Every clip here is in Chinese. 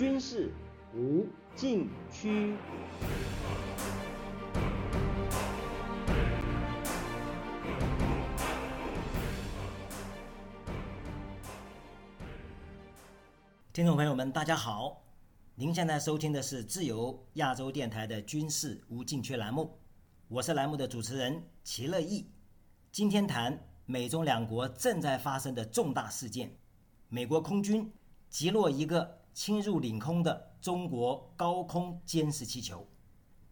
军事无禁区。听众朋友们，大家好，您现在收听的是自由亚洲电台的军事无禁区栏目，我是栏目的主持人齐乐意。今天谈美中两国正在发生的重大事件：美国空军击落一个侵入领空的中国高空监视气球。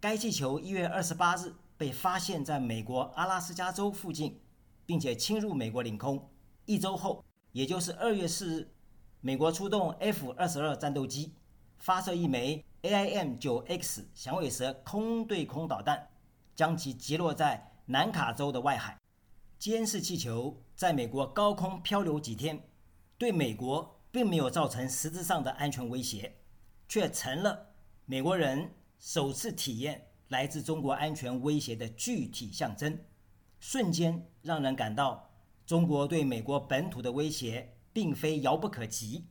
该气球一月二十八日被发现在美国阿拉斯加州附近，并且侵入美国领空。一周后，也就是二月四日。美国出动 F 二十二战斗机，发射一枚 AIM 九 X 响尾蛇空对空导弹，将其击落在南卡州的外海。监视气球在美国高空漂流几天，对美国并没有造成实质上的安全威胁，却成了美国人首次体验来自中国安全威胁的具体象征，瞬间让人感到中国对美国本土的威胁。并非遥不可及，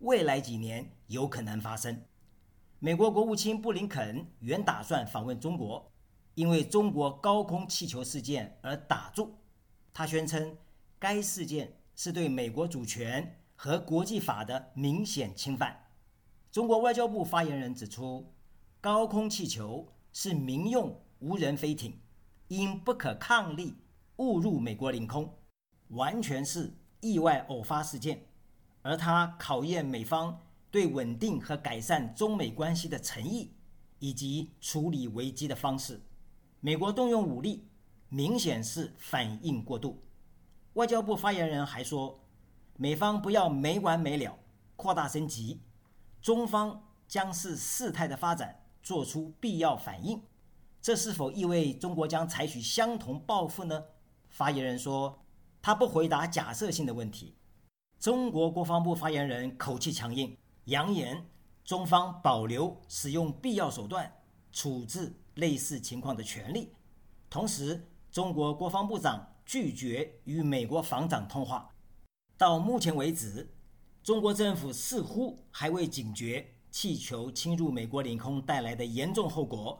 未来几年有可能发生。美国国务卿布林肯原打算访问中国，因为中国高空气球事件而打住。他宣称，该事件是对美国主权和国际法的明显侵犯。中国外交部发言人指出，高空气球是民用无人飞艇，因不可抗力误入美国领空，完全是。意外偶发事件，而它考验美方对稳定和改善中美关系的诚意，以及处理危机的方式。美国动用武力，明显是反应过度。外交部发言人还说，美方不要没完没了扩大升级，中方将视事态的发展做出必要反应。这是否意味中国将采取相同报复呢？发言人说。他不回答假设性的问题。中国国防部发言人口气强硬，扬言中方保留使用必要手段处置类似情况的权利。同时，中国国防部长拒绝与美国防长通话。到目前为止，中国政府似乎还未警觉气球侵入美国领空带来的严重后果，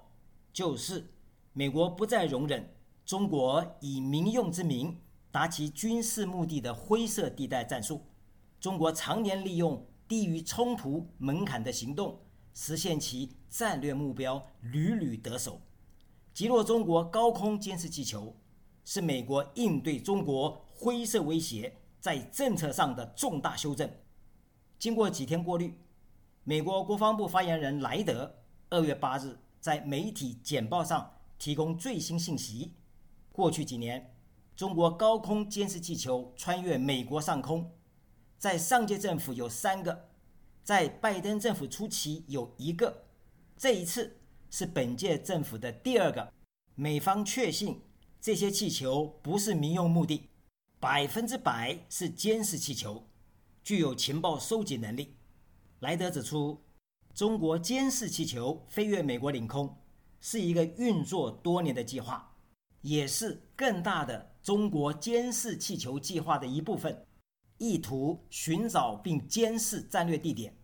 就是美国不再容忍中国以民用之名。达其军事目的的灰色地带战术，中国常年利用低于冲突门槛的行动实现其战略目标，屡屡得手。击落中国高空监视气球，是美国应对中国灰色威胁在政策上的重大修正。经过几天过滤，美国国防部发言人莱德二月八日在媒体简报上提供最新信息：过去几年。中国高空监视气球穿越美国上空，在上届政府有三个，在拜登政府初期有一个，这一次是本届政府的第二个。美方确信这些气球不是民用目的，百分之百是监视气球，具有情报收集能力。莱德指出，中国监视气球飞越美国领空是一个运作多年的计划，也是更大的。中国监视气球计划的一部分，意图寻找并监视战略地点，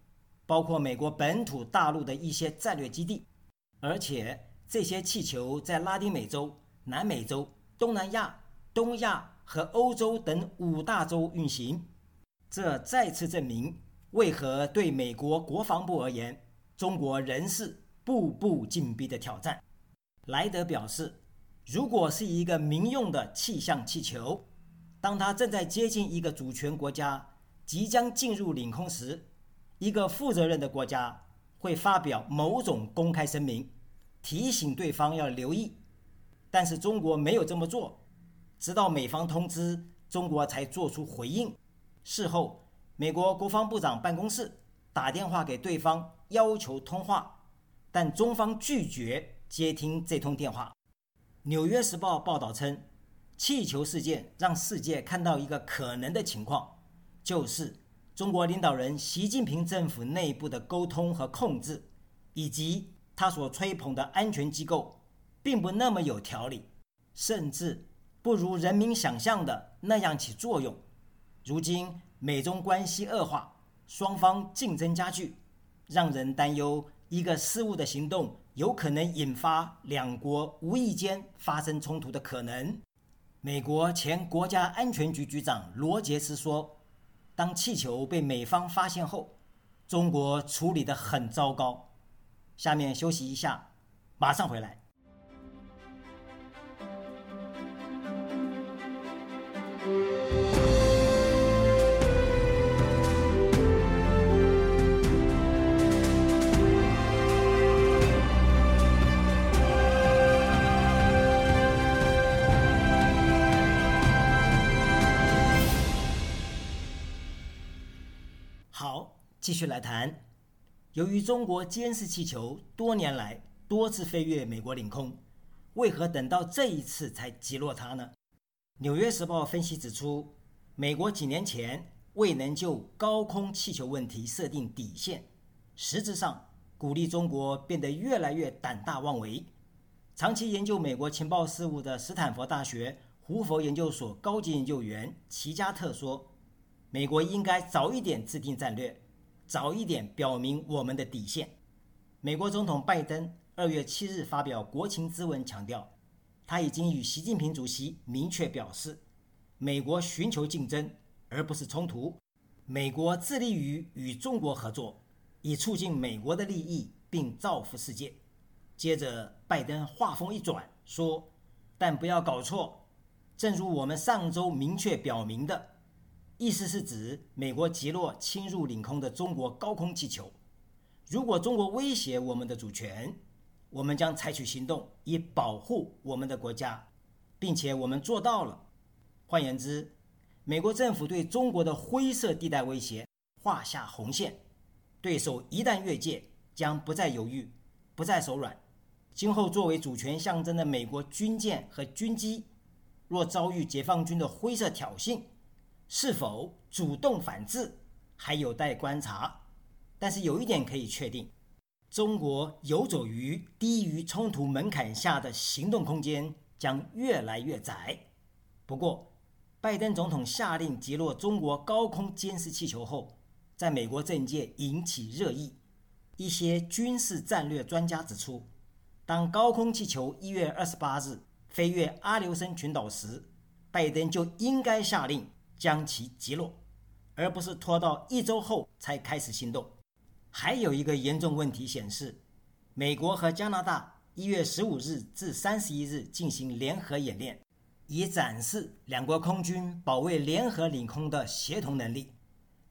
包括美国本土大陆的一些战略基地，而且这些气球在拉丁美洲、南美洲、东南亚、东亚和欧洲等五大洲运行。这再次证明，为何对美国国防部而言，中国仍是步步紧逼的挑战。莱德表示。如果是一个民用的气象气球，当它正在接近一个主权国家，即将进入领空时，一个负责任的国家会发表某种公开声明，提醒对方要留意。但是中国没有这么做，直到美方通知，中国才做出回应。事后，美国国防部长办公室打电话给对方要求通话，但中方拒绝接听这通电话。《纽约时报》报道称，气球事件让世界看到一个可能的情况，就是中国领导人习近平政府内部的沟通和控制，以及他所吹捧的安全机构，并不那么有条理，甚至不如人民想象的那样起作用。如今美中关系恶化，双方竞争加剧，让人担忧一个失误的行动有可能引发两国无意间发生冲突的可能。美国前国家安全局局长罗杰斯说：“当气球被美方发现后，中国处理得很糟糕。”下面休息一下，马上回来。继续来谈。由于中国监视气球多年来多次飞越美国领空，为何等到这一次才击落它呢？《纽约时报》分析指出，美国几年前未能就高空气球问题设定底线，实质上鼓励中国变得越来越胆大妄为。长期研究美国情报事务的斯坦福大学胡佛研究所高级研究员齐加特说。美国应该早一点制定战略，早一点表明我们的底线。美国总统拜登二月七日发表国情咨文，强调他已经与习近平主席明确表示，美国寻求竞争而不是冲突。美国致力于与中国合作，以促进美国的利益并造福世界。接着，拜登话锋一转说：“但不要搞错，正如我们上周明确表明的。”意思是指美国击落侵入领空的中国高空气球。如果中国威胁我们的主权，我们将采取行动以保护我们的国家，并且我们做到了。换言之，美国政府对中国的灰色地带威胁画下红线，对手一旦越界，将不再犹豫，不再手软。今后作为主权象征的美国军舰和军机，若遭遇解放军的灰色挑衅，是否主动反制还有待观察，但是有一点可以确定：中国游走于低于冲突门槛下的行动空间将越来越窄。不过，拜登总统下令击落中国高空监视气球后，在美国政界引起热议。一些军事战略专家指出，当高空气球一月二十八日飞越阿留申群岛时，拜登就应该下令。将其击落，而不是拖到一周后才开始行动。还有一个严重问题显示，美国和加拿大一月十五日至三十一日进行联合演练，以展示两国空军保卫联合领空的协同能力。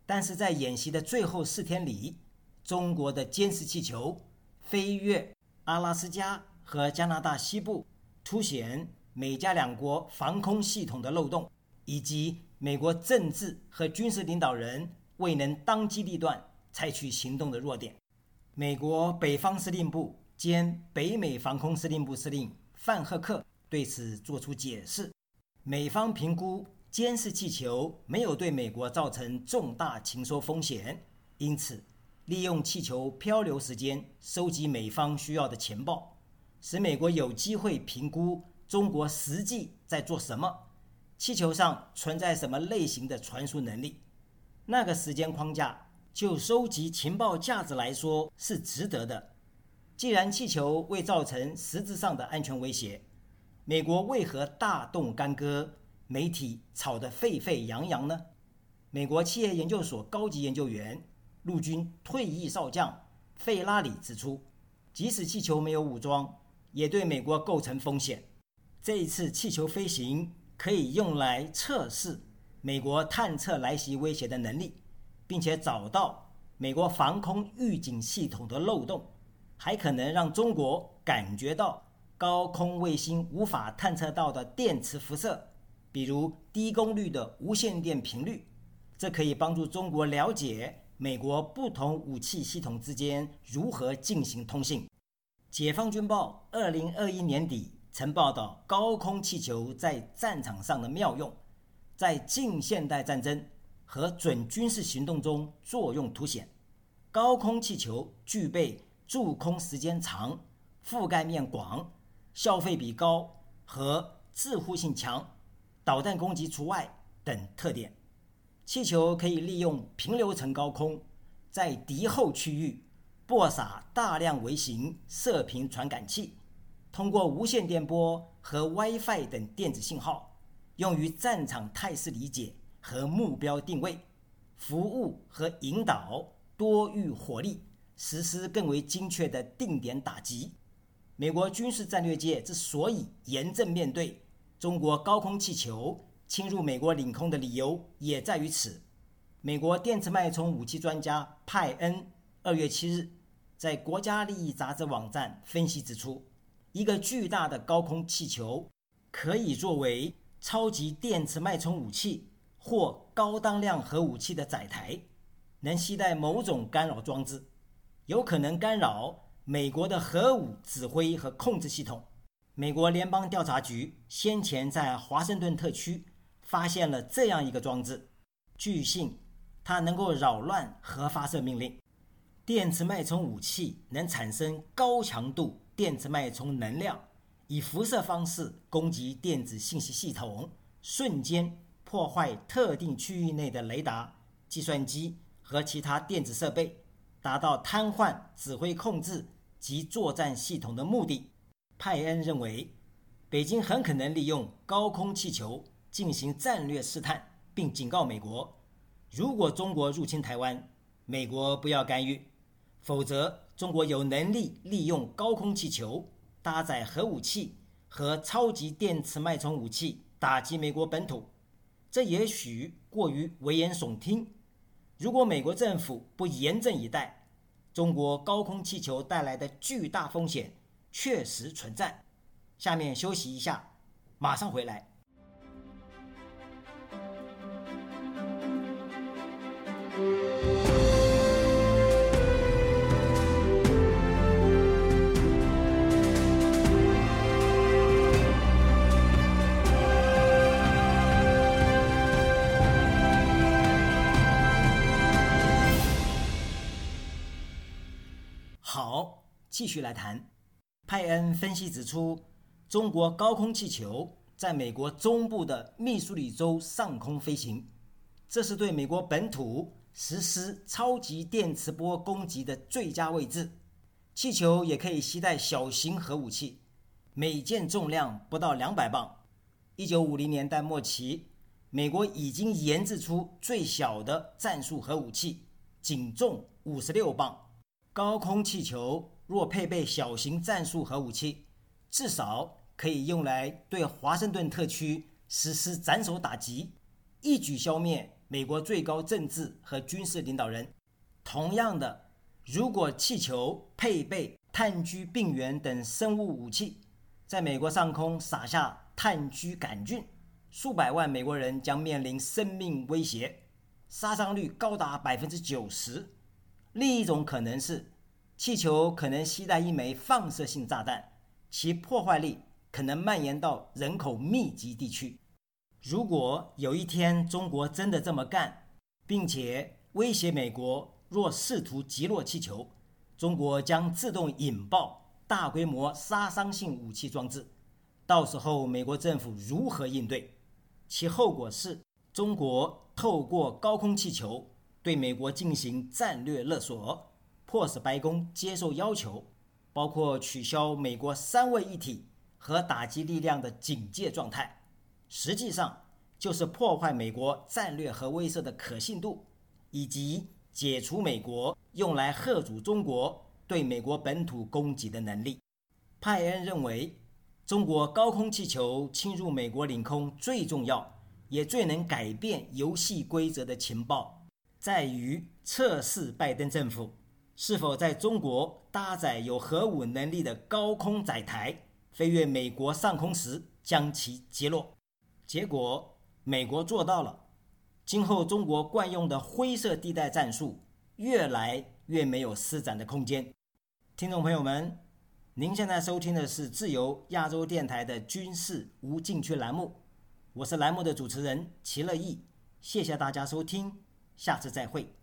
但是在演习的最后四天里，中国的监视气球飞越阿拉斯加和加拿大西部，凸显美加两国防空系统的漏洞，以及。美国政治和军事领导人未能当机立断采取行动的弱点，美国北方司令部兼北美防空司令部司令范赫克对此作出解释：美方评估监视气球没有对美国造成重大情收风险，因此利用气球漂流时间收集美方需要的情报，使美国有机会评估中国实际在做什么。气球上存在什么类型的传输能力？那个时间框架就收集情报价值来说是值得的。既然气球未造成实质上的安全威胁，美国为何大动干戈？媒体吵得沸沸扬扬呢？美国企业研究所高级研究员、陆军退役少将费拉里指出，即使气球没有武装，也对美国构成风险。这一次气球飞行。可以用来测试美国探测来袭威胁的能力，并且找到美国防空预警系统的漏洞，还可能让中国感觉到高空卫星无法探测到的电磁辐射，比如低功率的无线电频率。这可以帮助中国了解美国不同武器系统之间如何进行通信。解放军报二零二一年底。曾报道高空气球在战场上的妙用，在近现代战争和准军事行动中作用凸显。高空气球具备驻空时间长、覆盖面广、消费比高和自护性强（导弹攻击除外）等特点。气球可以利用平流层高空，在敌后区域播撒大量微型射频传感器，通过无线电波和 WiFi 等电子信号，用于战场态势理解和目标定位、服务和引导多域火力，实施更为精确的定点打击。美国军事战略界之所以严正面对中国高空气球侵入美国领空的理由，也在于此。美国电磁脉冲武器专家派恩二月七日在《国家利益》杂志网站分析指出，一个巨大的高空气球可以作为超级电磁脉冲武器或高当量核武器的载台，能携带某种干扰装置，有可能干扰。美国的核武指挥和控制系统，美国联邦调查局先前在华盛顿特区发现了这样一个装置，据信它能够扰乱核发射命令。电磁脉冲武器能产生高强度电磁脉冲能量，以辐射方式攻击电子信息系统，瞬间破坏特定区域内的雷达、计算机和其他电子设备，达到瘫痪指挥控制。及作战系统的目的，派恩认为，北京很可能利用高空气球进行战略试探，并警告美国：如果中国入侵台湾，美国不要干预，否则中国有能力利用高空气球搭载核武器和超级电磁脉冲武器打击美国本土。这也许过于危言耸听，如果美国政府不严阵以待。中国高空气球带来的巨大风险确实存在。下面休息一下，马上回来。继续来谈，派恩分析指出，中国高空气球在美国中部的密苏里州上空飞行，这是对美国本土实施超级电磁波攻击的最佳位置。气球也可以携带小型核武器，每件重量不到两百磅。一九五零年代末期，美国已经研制出最小的战术核武器，仅重五十六磅。高空气球。若配备小型战术核武器，至少可以用来对华盛顿特区实施斩首打击，一举消灭美国最高政治和军事领导人。同样的，如果气球配备炭疽病原等生物武器，在美国上空撒下炭疽杆菌，数百万美国人将面临生命威胁，杀伤率高达百分之九十。另一种可能是。气球可能携带一枚放射性炸弹，其破坏力可能蔓延到人口密集地区。如果有一天中国真的这么干，并且威胁美国，若试图击落气球，中国将自动引爆大规模杀伤性武器装置。到时候美国政府如何应对？其后果是中国透过高空气球对美国进行战略勒索。迫使白宫接受要求，包括取消美国三位一体和打击力量的警戒状态，实际上就是破坏美国战略核威慑的可信度，以及解除美国用来吓阻中国对美国本土攻击的能力。派恩认为，中国高空气球侵入美国领空最重要也最能改变游戏规则的情报，在于测试拜登政府。是否在中国搭载有核武能力的高空载台飞越美国上空时将其击落？结果，美国做到了。今后中国惯用的灰色地带战术越来越没有施展的空间。听众朋友们，您现在收听的是自由亚洲电台的军事无禁区栏目，我是栏目的主持人齐乐意，谢谢大家收听，下次再会。